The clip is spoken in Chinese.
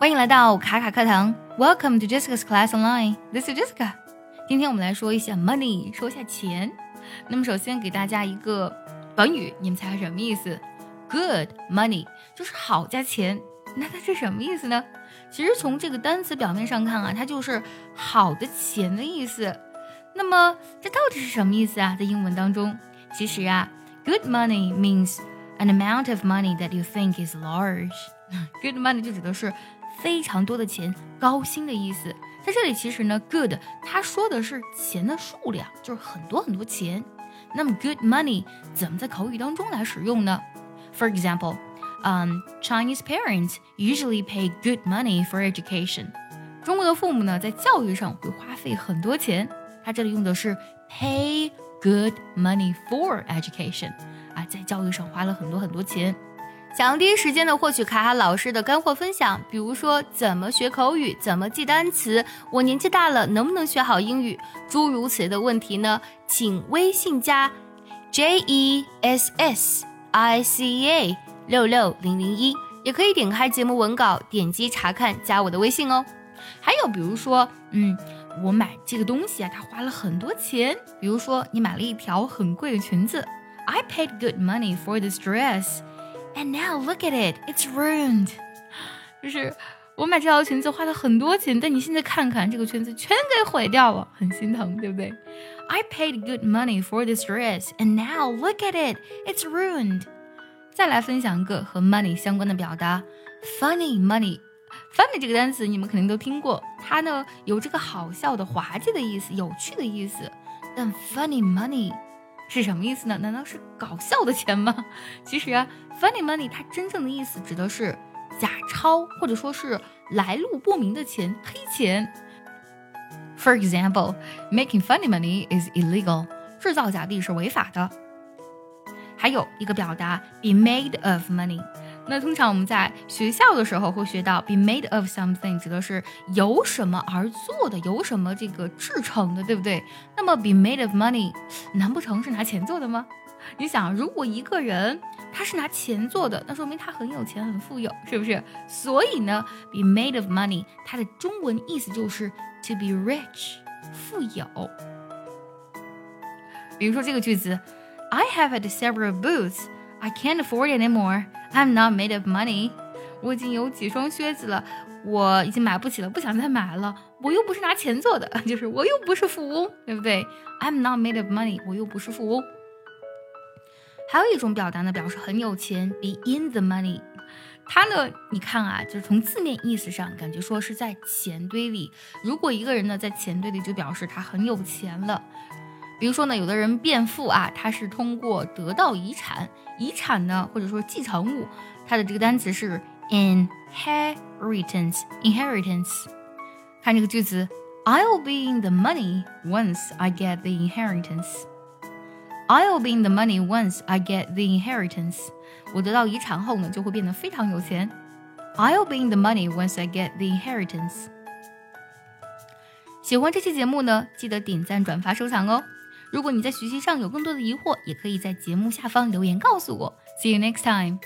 欢迎来到卡卡课堂，Welcome to Jessica's Class Online. This is Jessica. 今天我们来说一下 money，说一下钱。那么首先给大家一个短语，你们猜什么意思？Good money 就是好加钱。那它是什么意思呢？其实从这个单词表面上看啊，它就是好的钱的意思。那么这到底是什么意思啊？在英文当中，其实啊，good money means an amount of money that you think is large. Good money 就指的是。非常多的钱，高薪的意思。在这里，其实呢，good 它说的是钱的数量，就是很多很多钱。那么，good money 怎么在口语当中来使用呢？For example, um, Chinese parents usually pay good money for education. 中国的父母呢，在教育上会花费很多钱。它这里用的是 pay good money for education，啊，在教育上花了很多很多钱。想要第一时间的获取卡卡老师的干货分享，比如说怎么学口语、怎么记单词，我年纪大了能不能学好英语，诸如此类的问题呢？请微信加 J E S S I C A 六六零零一，也可以点开节目文稿，点击查看，加我的微信哦。还有比如说，嗯，我买这个东西啊，它花了很多钱，比如说你买了一条很贵的裙子，I paid good money for this dress。And now look at it, it's ruined。就是我买这条裙子花了很多钱，但你现在看看这个裙子全给毁掉了，很心疼，对不对？I paid good money for this dress, and now look at it, it's ruined。再来分享一个和 money 相关的表达，funny money。funny 这个单词你们肯定都听过，它呢有这个好笑的、滑稽的意思，有趣的意思。但 funny money 是什么意思呢？难道是搞笑的钱吗？其实，funny money 它真正的意思指的是假钞，或者说是来路不明的钱、黑钱。For example, making funny money is illegal。制造假币是违法的。还有一个表达，be made of money。那通常我们在学校的时候会学到 be made of something，指的是由什么而做的，由什么这个制成的，对不对？那么 be made of money，难不成是拿钱做的吗？你想，如果一个人他是拿钱做的，那说明他很有钱，很富有，是不是？所以呢，be made of money，它的中文意思就是 to be rich，富有。比如说这个句子，I have had several boots。I can't afford anymore. I'm not made of money. 我已经有几双靴子了，我已经买不起了，不想再买了。我又不是拿钱做的，就是我又不是富翁，对不对？I'm not made of money. 我又不是富翁。还有一种表达呢，表示很有钱，be in the money。它呢，你看啊，就是从字面意思上，感觉说是在钱堆里。如果一个人呢在钱堆里，就表示他很有钱了。比如说呢，有的人变富啊，他是通过得到遗产，遗产呢或者说继承物，它的这个单词是 inheritance，inheritance。看这个句子，I'll be in the money once I get the inheritance。I'll be in the money once I get the inheritance。我得到遗产后呢，就会变得非常有钱。I'll be in the money once I get the inheritance。喜欢这期节目呢，记得点赞、转发、收藏哦。 如果你在学习上有更多的疑惑，也可以在节目下方留言告诉我。See you next time.